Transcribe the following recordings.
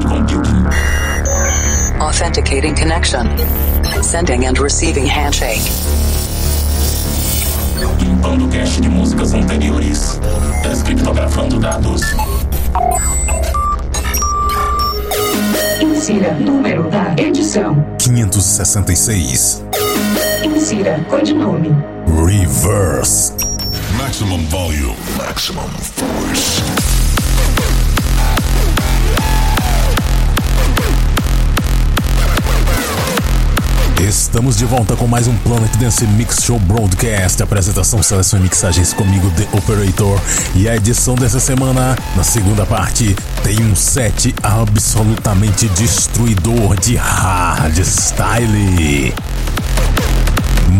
cloud computing. Authenticating connection. Sending and receiving handshake. Limpando cache de músicas anteriores. Descriptografando dados. Insira número da edição. 566. Insira codinome. Reverse. Maximum volume. Maximum force. Estamos de volta com mais um Planet Dance Mix Show Broadcast. Apresentação, seleção e mixagens comigo, The Operator. E a edição dessa semana, na segunda parte, tem um set absolutamente destruidor de hardstyle.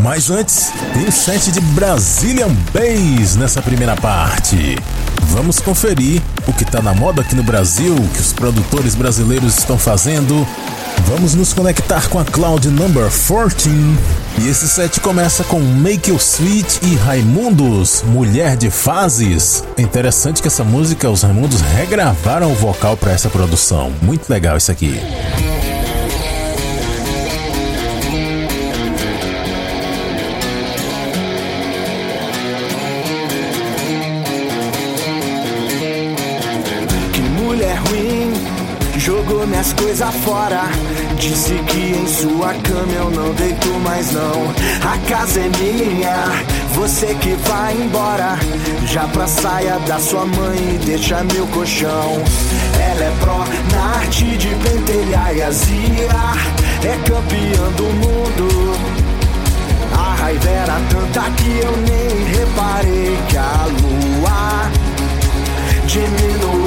Mas antes, tem o set de Brazilian Bass nessa primeira parte. Vamos conferir o que está na moda aqui no Brasil, o que os produtores brasileiros estão fazendo. Vamos nos conectar com a Cloud Number 14. E esse set começa com Make You Sweet e Raimundos, Mulher de Fases. É interessante que essa música, os Raimundos regravaram o vocal para essa produção. Muito legal isso aqui. Minhas coisas fora. Disse que em sua cama eu não deito mais não. A casa é minha, você que vai embora. Já pra saia da sua mãe e deixa meu colchão. Ela é pró na arte de pentelhar e azia. É campeã do mundo. A raiva era tanta que eu nem reparei que a lua diminuía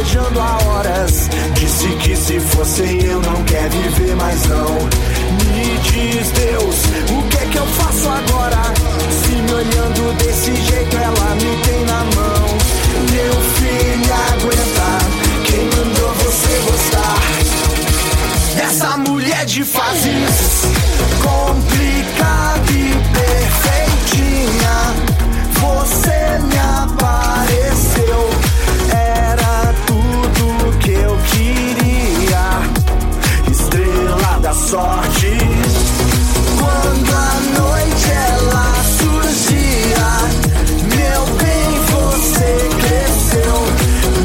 me beijando há horas. Disse que se fosse eu não quer viver mais não. Me diz Deus, o que é que eu faço agora? Se me olhando desse jeito ela me tem na mão. Meu filho aguenta, quem mandou você gostar? Dessa mulher de fases complicada e perfeitinha. Você me apareceu, era sorte. Quando a noite ela surgia, meu bem, você cresceu.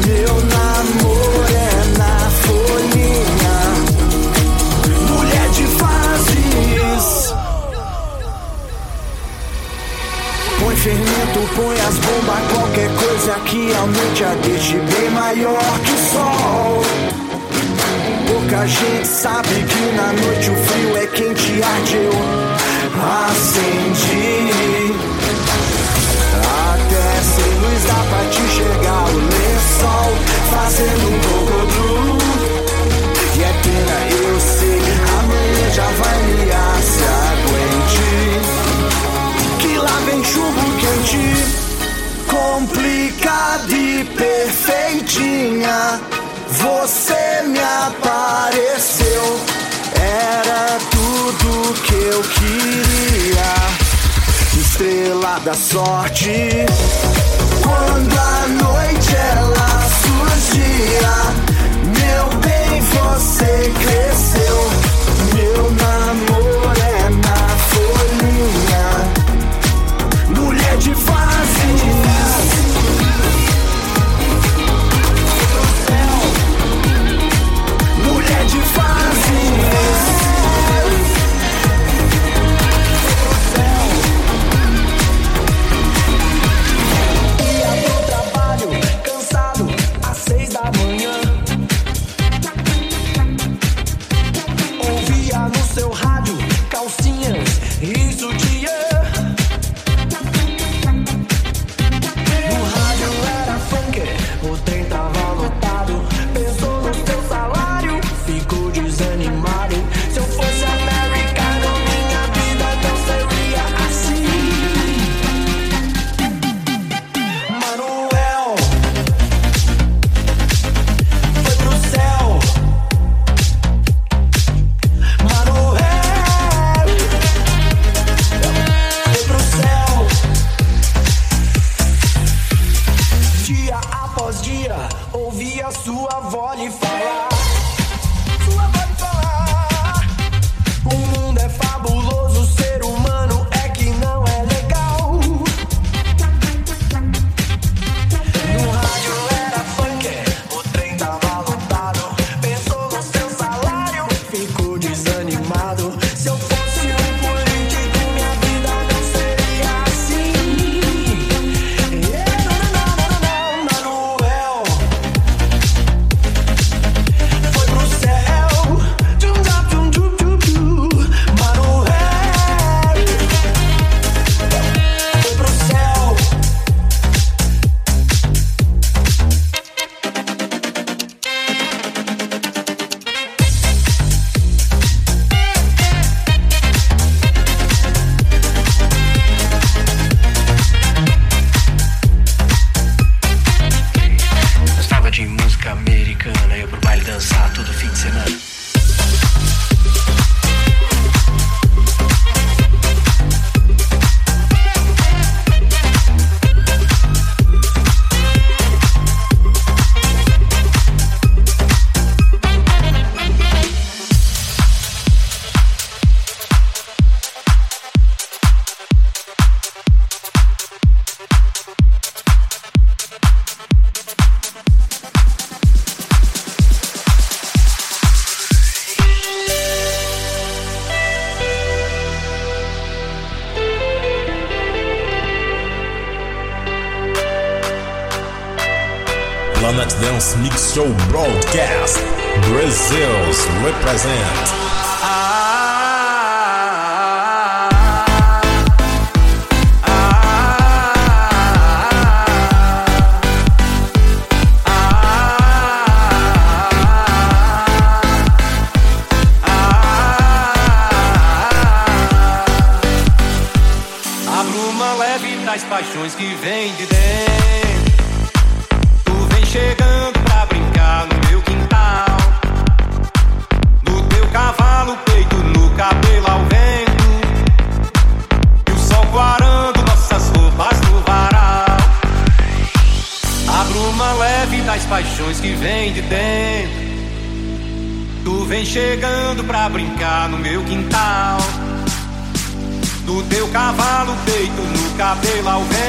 Meu namoro é na folhinha. Mulher de fases. Põe fermento, põe as bombas, qualquer coisa que aumente a deixe bem maior que o sol. Pouca gente sabe que na noite o frio é quente arde, eu acendi. Até sem luz dá pra te enxergar o lençol fazendo um cocodru. E é pena, eu sei, amanhã já vai liar, se aguente que lá vem chumbo quente. Complicada e perfeitinha, você me apareceu. Era tudo que eu queria. Estrela da sorte. Quando a noite ela surgia, meu bem, você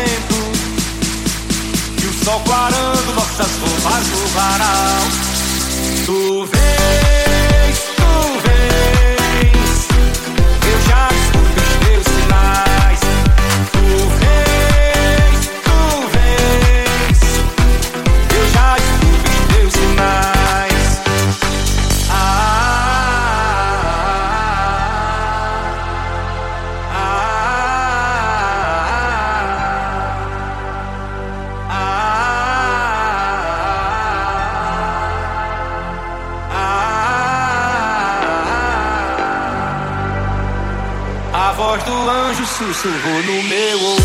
tempo. E o sol clarando nossas roupas no varal. Tu vês sussurro no meu ouvido.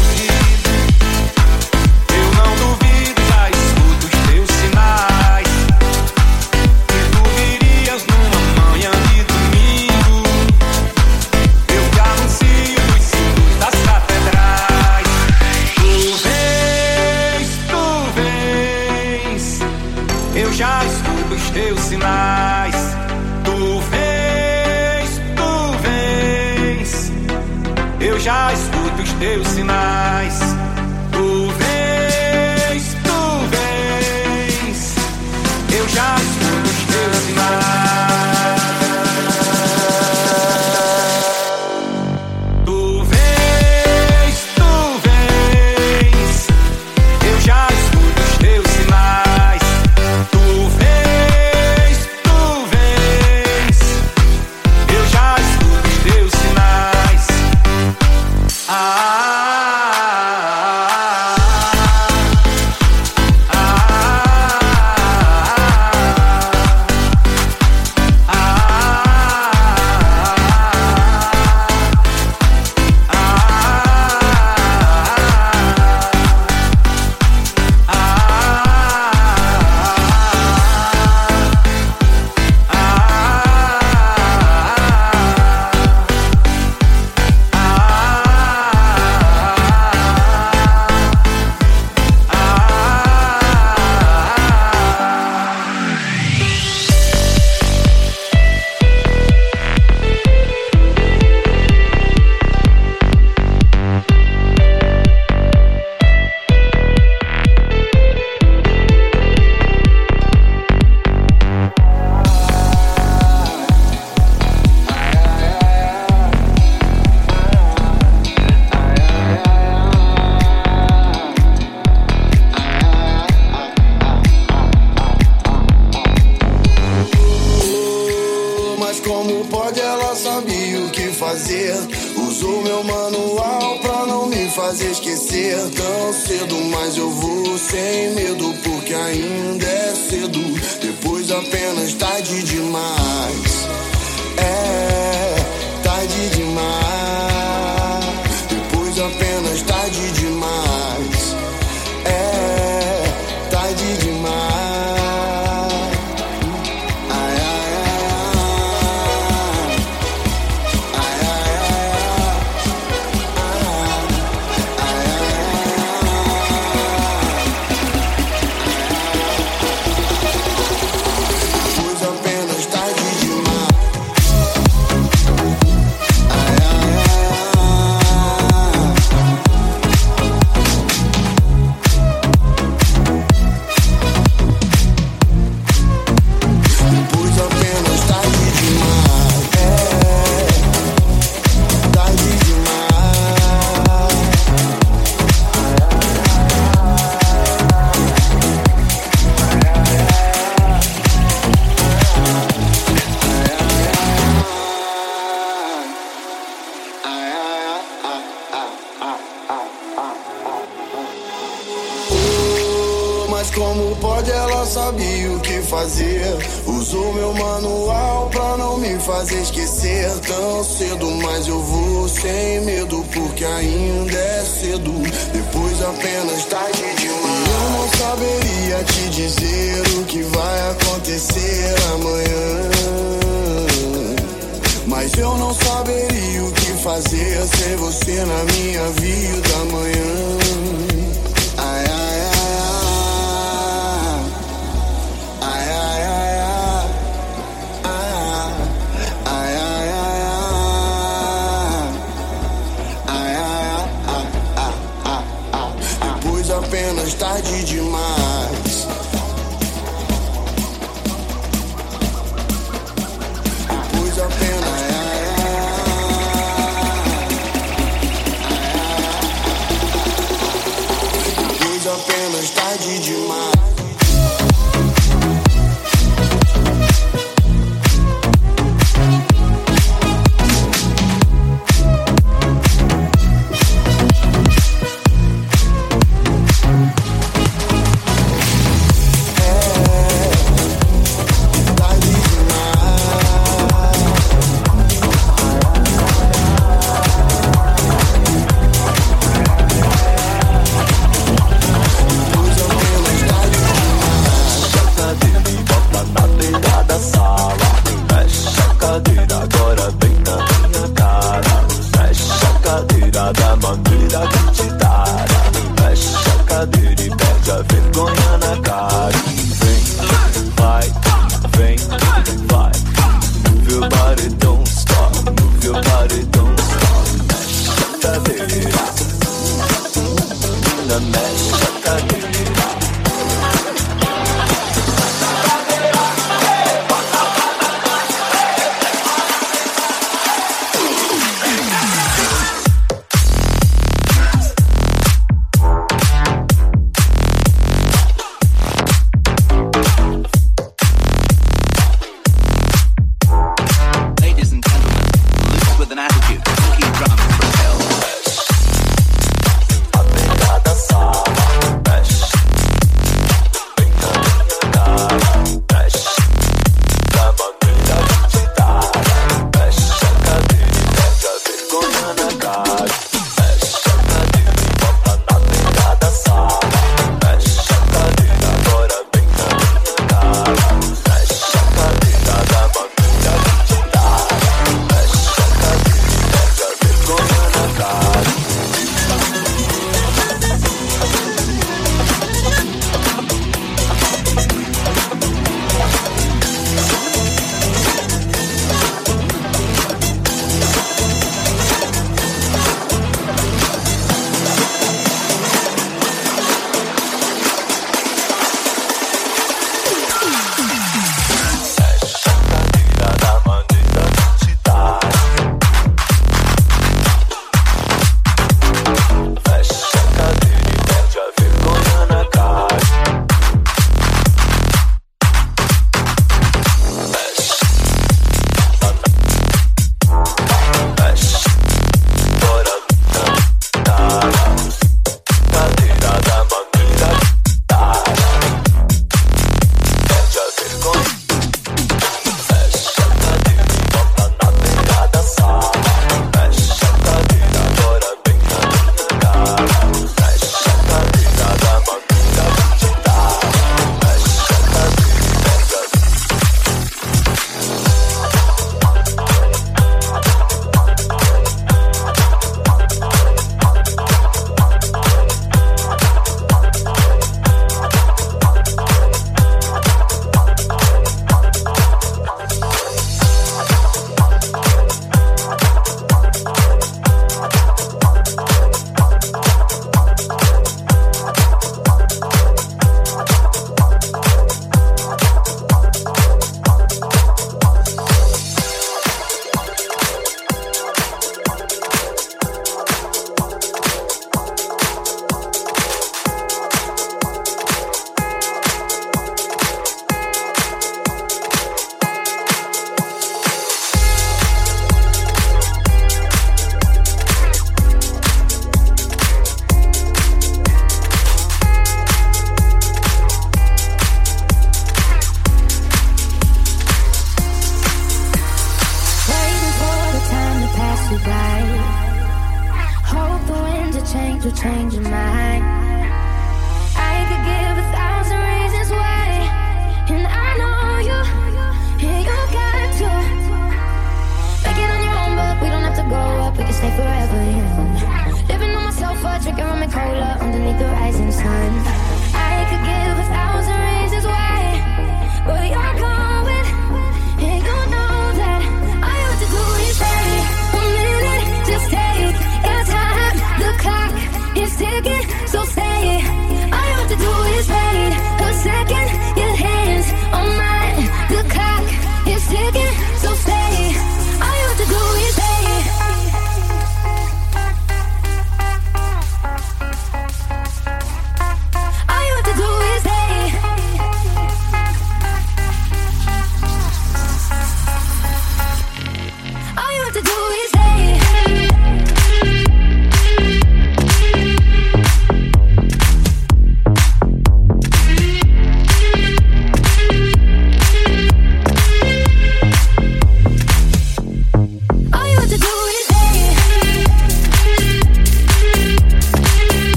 Cola underneath the rising sun.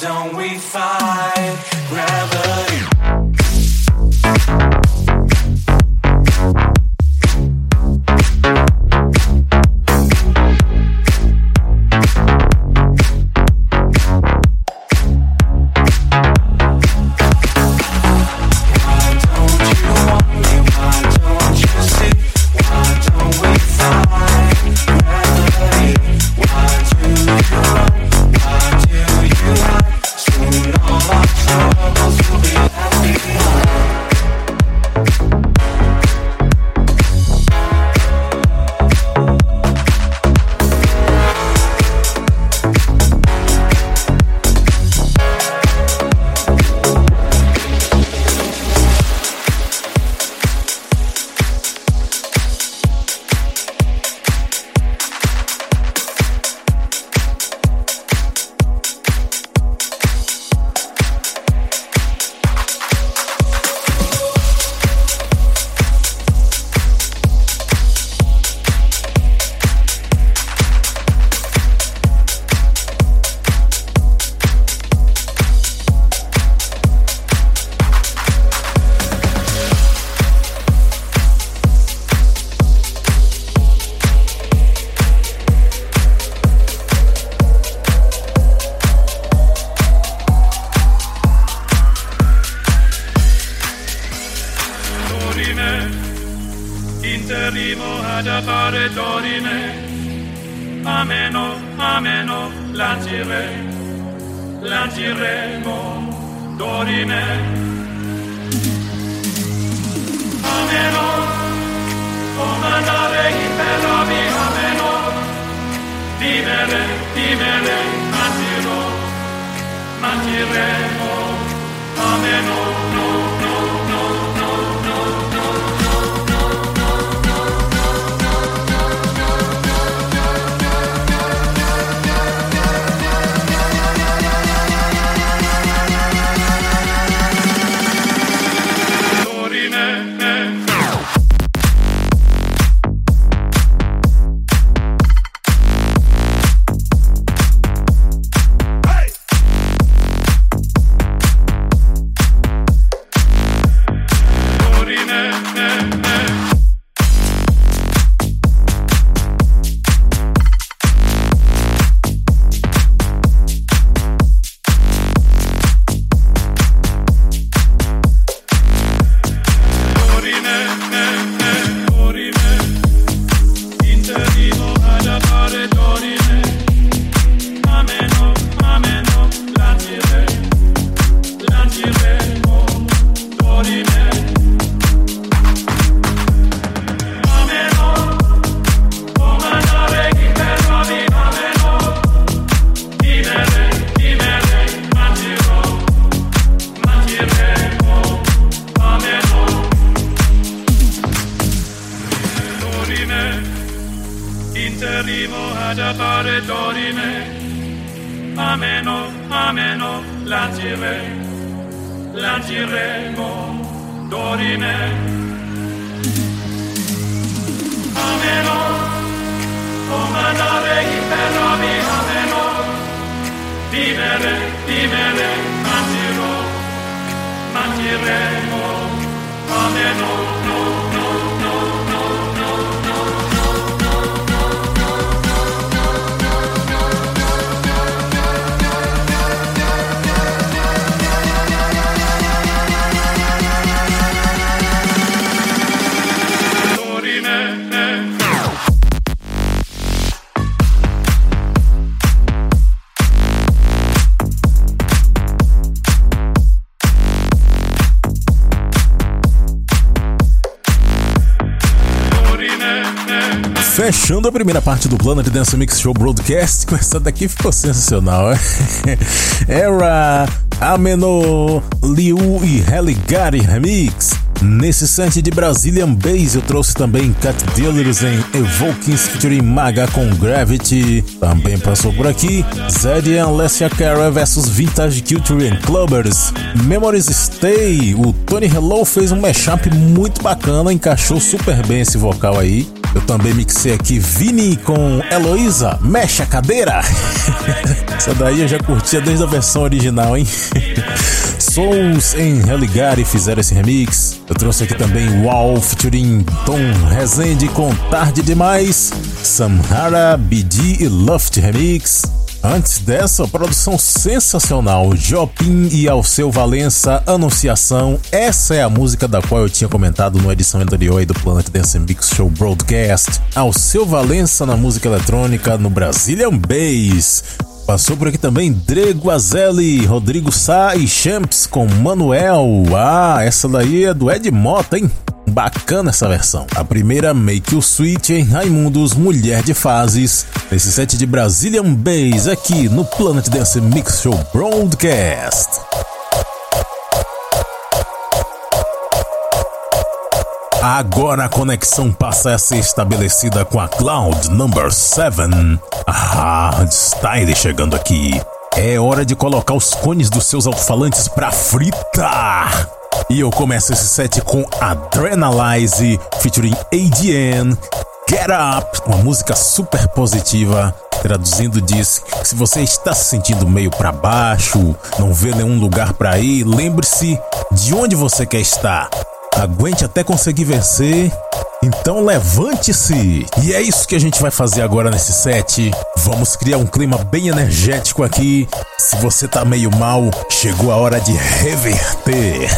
Don't we fight Timele, timele, matiro, matiremo, ameno, no. Iremo, Amen, Fechando a primeira parte do Planet Dance Mix Show Broadcast, com essa daqui ficou sensacional. Era Ameno, Liu e Heligari Remix. Nesse set de Brazilian Bass eu trouxe também Cat Dealers em Evokings featuring Maga com Gravity. Também passou por aqui Zed e Alessia Cara vs Vintage Culture and Clubbers. Memories Stay, o Tony Hello fez um mashup muito bacana, encaixou super bem esse vocal aí. Eu também mixei aqui Vini com Heloísa, mexe a cadeira. Essa daí eu já curtia desde a versão original, hein? Souls em Religare fizeram esse remix. Eu trouxe aqui também Wow featuring Tom Rezende com Tarde Demais, Samhara, BD e Luft Remix. Antes dessa, produção sensacional, Jopin e Alceu Valença, Anunciação. Essa é a música da qual eu tinha comentado na edição anterior do Planet Dance Mix Show Broadcast. Alceu Valença na música eletrônica no Brazilian Bass. Passou por aqui também Dre Guazelli, Rodrigo Sá e Champs com Manuel. Ah, essa daí é do Ed Mota, hein? Bacana essa versão. A primeira, Make You Sweet em Raimundos Mulher de Fases. Nesse set de Brazilian Bass aqui no Planet Dance Mix Show Broadcast. Agora a conexão passa a ser estabelecida com a Cloud Number 7. Ah, Style chegando aqui. É hora de colocar os cones dos seus alto-falantes pra fritar. E eu começo esse set com Adrenalize featuring ADN. Get Up, uma música super positiva. Traduzindo diz que se você está se sentindo meio para baixo, não vê nenhum lugar para ir, lembre-se de onde você quer estar. Aguente até conseguir vencer. Então levante-se! E é isso que a gente vai fazer agora nesse set. Vamos criar um clima bem energético aqui. Se você tá meio mal, chegou a hora de reverter.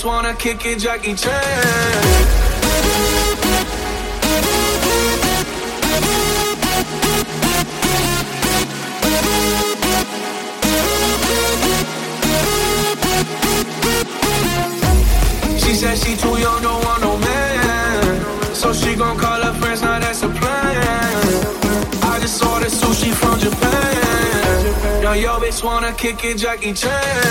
Bitch wanna kick it, Jackie Chan. She said she too young, don't want no man. So she gon' call her friends, now that's a plan. I just saw ordered sushi from Japan. Now yo bitch wanna kick it, Jackie Chan.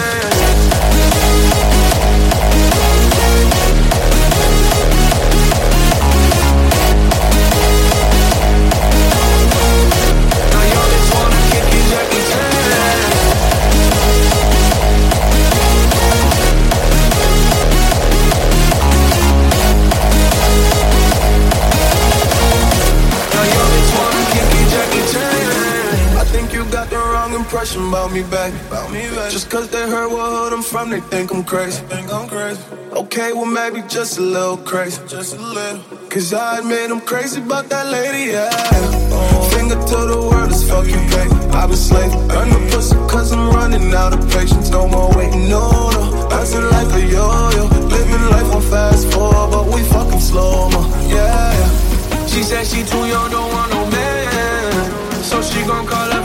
Me, baby. About me, baby. Just cause they heard what hood I'm from, they think I'm crazy. Think I'm crazy. Okay, well maybe just a little crazy. Just a little. Cause I admit I'm crazy about that lady, yeah. Finger to the world is fuck you, baby. I've been slave. Earn the pussy cause I'm running out of patience. No more waiting, no, no. Passing life a yo-yo. Living life on fast forward, but we fucking slow, mo. Yeah, yeah. She said she too young, don't want no man. So she gon' call her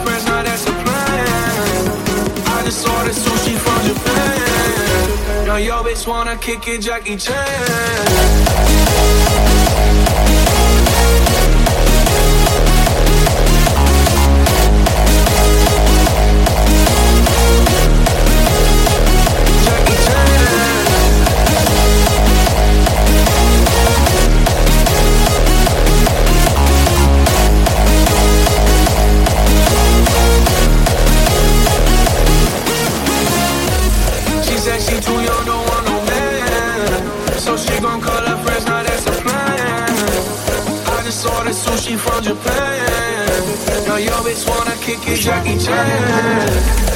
Just sushi from Japan. Now yo bitch wanna kick it, Jackie Chan. Sushi from Japan. Now yo bitch wanna kick it, Jackie Chan.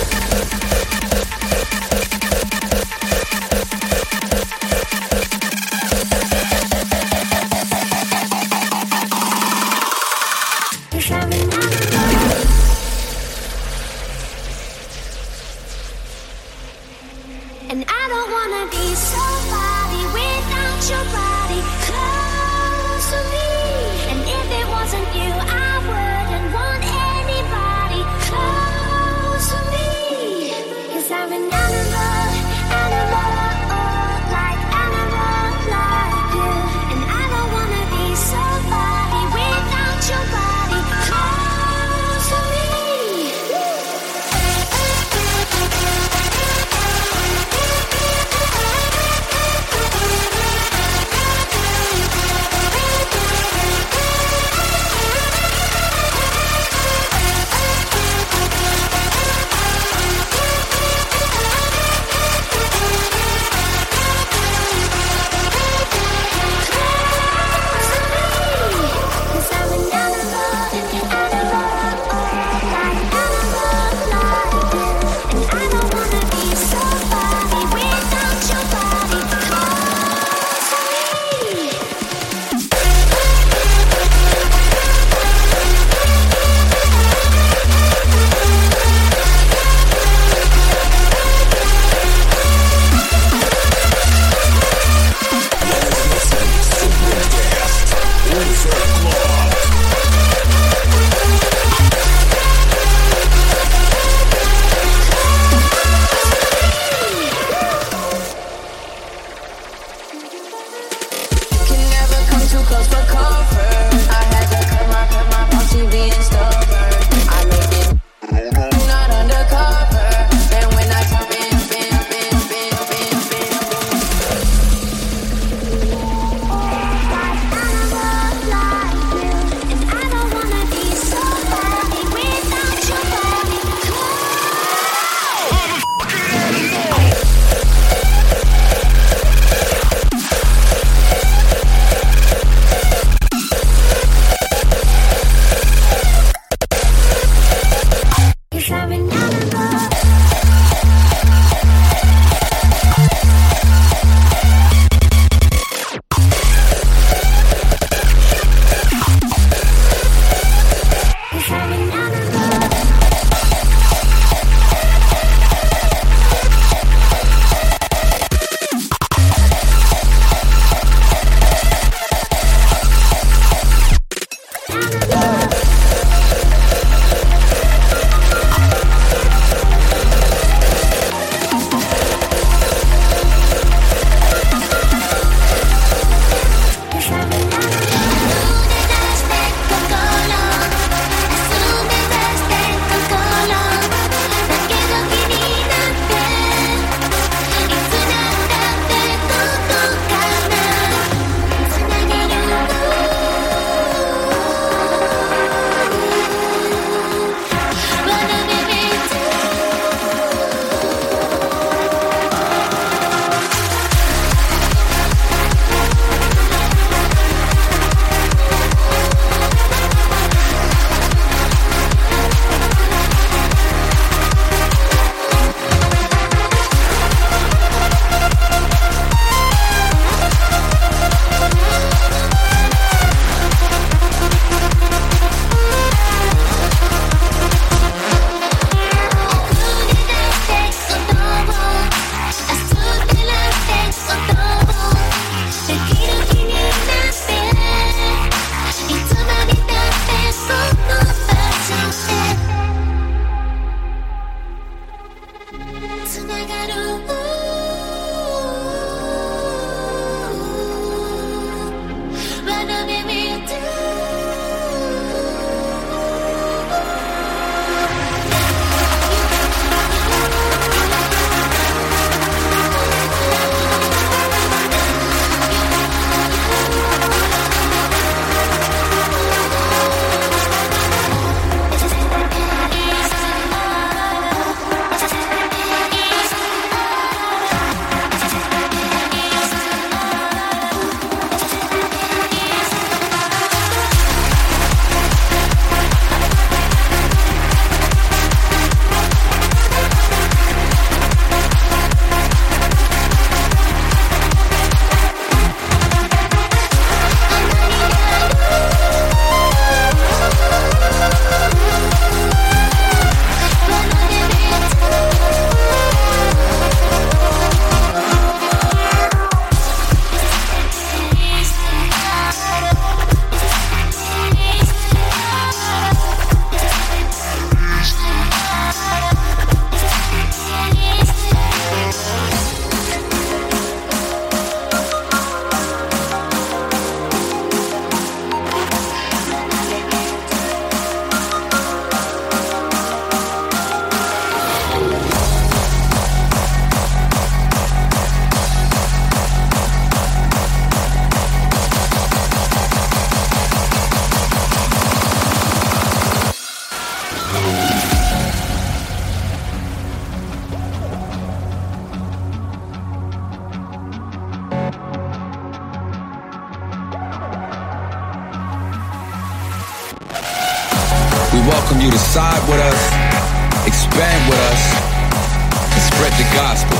Gospel.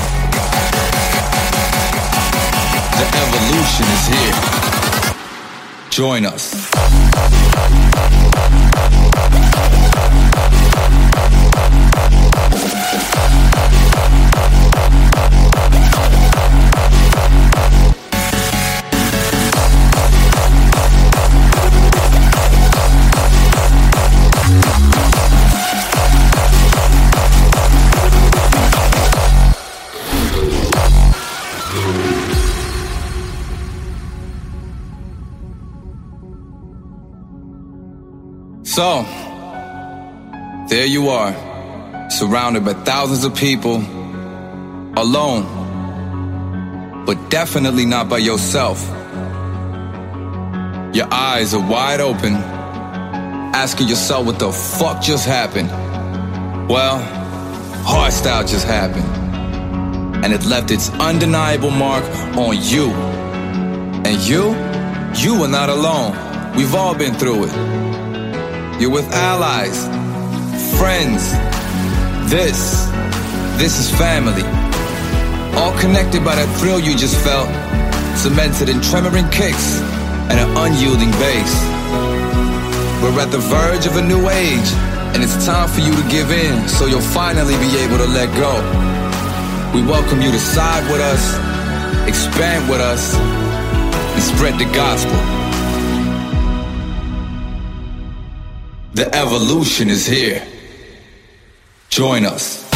The evolution is here. Join us. So, there you are, surrounded by thousands of people, alone, but definitely not by yourself. Your eyes are wide open, asking yourself what the fuck just happened. Well, hardstyle just happened, and it left its undeniable mark on you. And you, you are not alone. We've all been through it. You're with allies, friends. This, this is family. All connected by that thrill you just felt, cemented in tremoring kicks and an unyielding bass. We're at the verge of a new age, and it's time for you to give in so you'll finally be able to let go. We welcome you to side with us, expand with us, and spread the gospel. The evolution is here. Join us.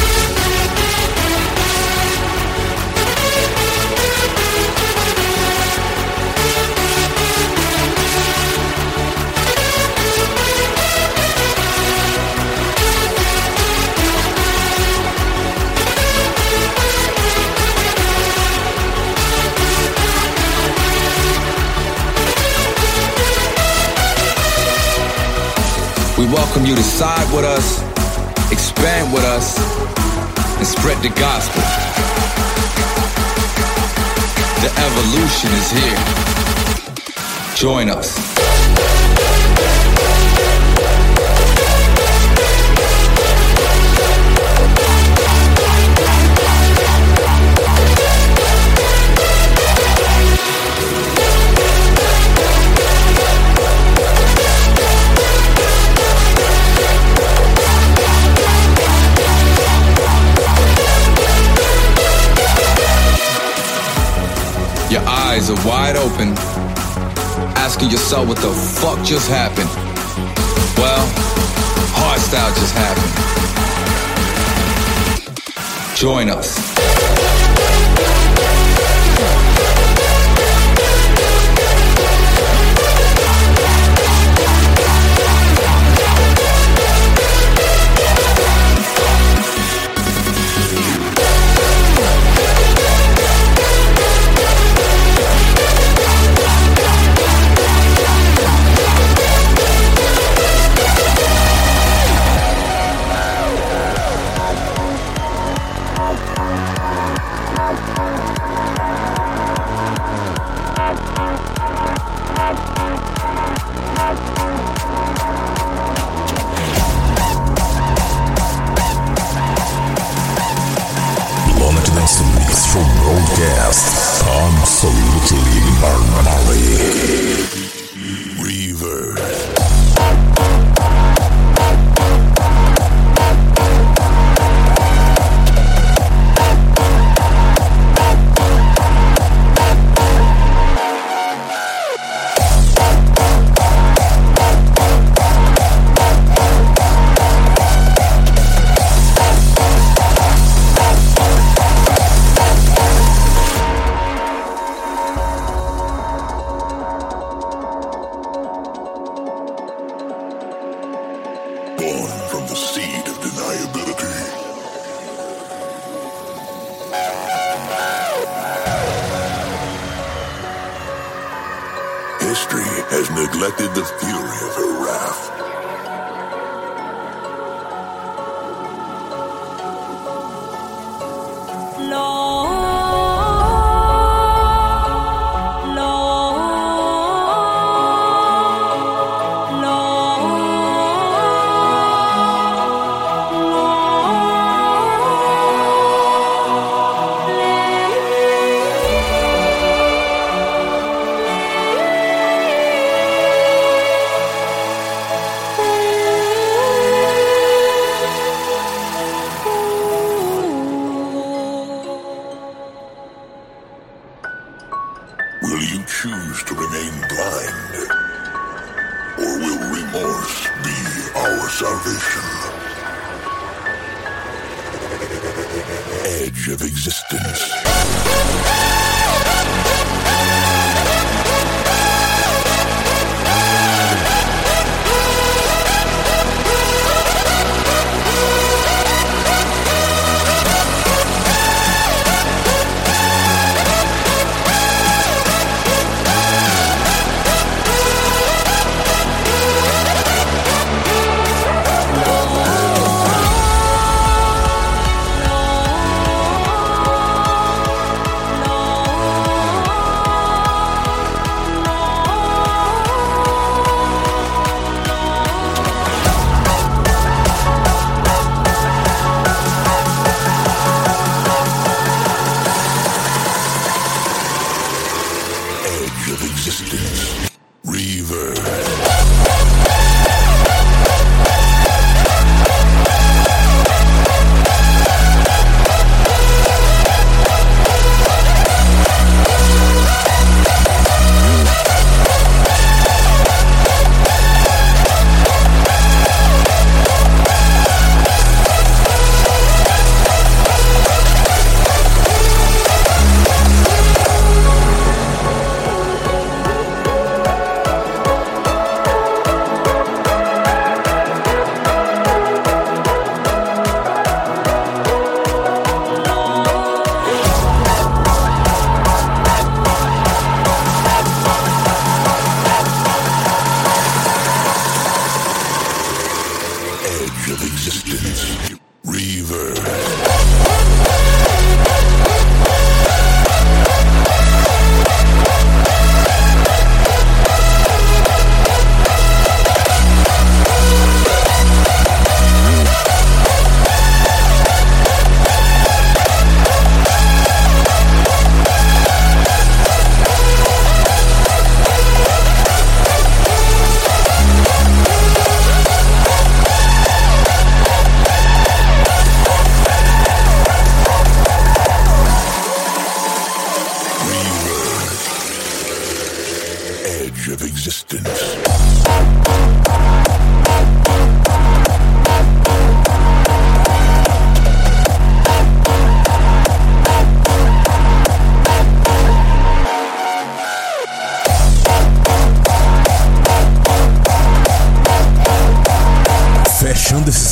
Welcome you to side with us, expand with us, and spread the gospel. The evolution is here. Join us. Eyes are wide open, asking yourself what the fuck just happened. Well, hardstyle just happened. Join us.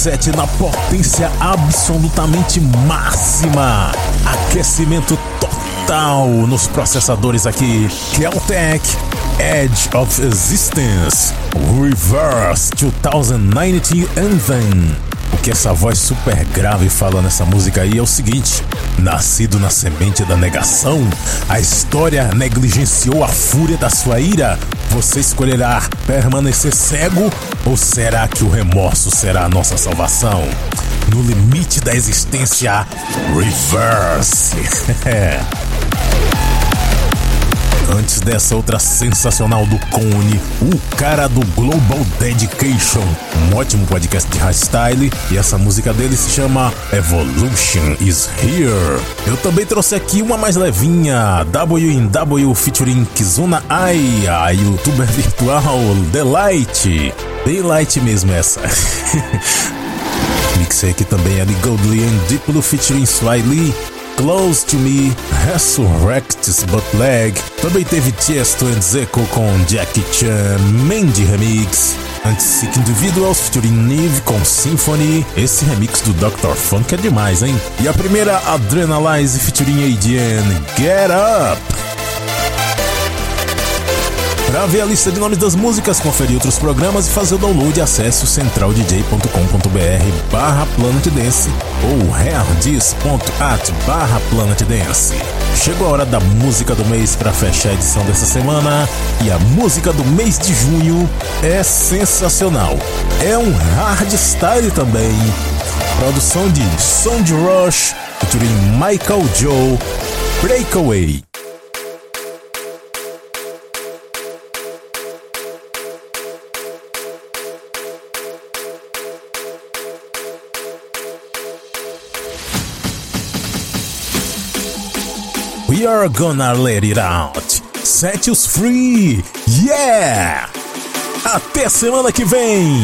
107 na potência absolutamente máxima. Aquecimento total nos processadores aqui. Keltec Edge of Existence Reverse 2019 Anthem. O que essa voz super grave fala nessa música aí é o seguinte: Nascido na semente da negação, a história negligenciou a fúria da sua ira. Você escolherá permanecer cego ou será que o remorso será a nossa salvação? No limite da existência, reverse. Antes dessa outra sensacional do Cone, o cara do Global Dedication, um ótimo podcast de hardstyle, e essa música dele se chama Evolution is Here. Eu também trouxe aqui uma mais levinha, W&W featuring Kizuna Ai, a youtuber virtual Delight. Daylight mesmo essa. Mixei aqui também Ali Goldly and Diplo featuring Swiley. Close to Me, Resurrects Bootleg. Também teve Tiesto and Zeko com Jackie Chan, Mandy Remix. Anti-Sick Individuals featuring Neve com Symphony. Esse remix do Dr. Funk é demais, hein? E a primeira Adrenalize featuring ADN, Get Up. Para ver a lista de nomes das músicas, conferir outros programas e fazer o download, acesse centraldj.com.br barra Planet Dance ou reardis.at barra Planet Dance. Chegou a hora da música do mês para fechar a edição dessa semana e a música do mês de junho é sensacional. É um hardstyle também. Produção de Sound Rush, featuring Michael Joe, Breakaway. Are gonna let it out. Set us free. Yeah! Até semana que vem.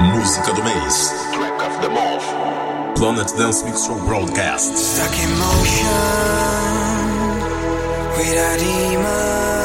Música do mês. Track of the month. Planet Dance Mix Show Broadcast. Stuck in motion with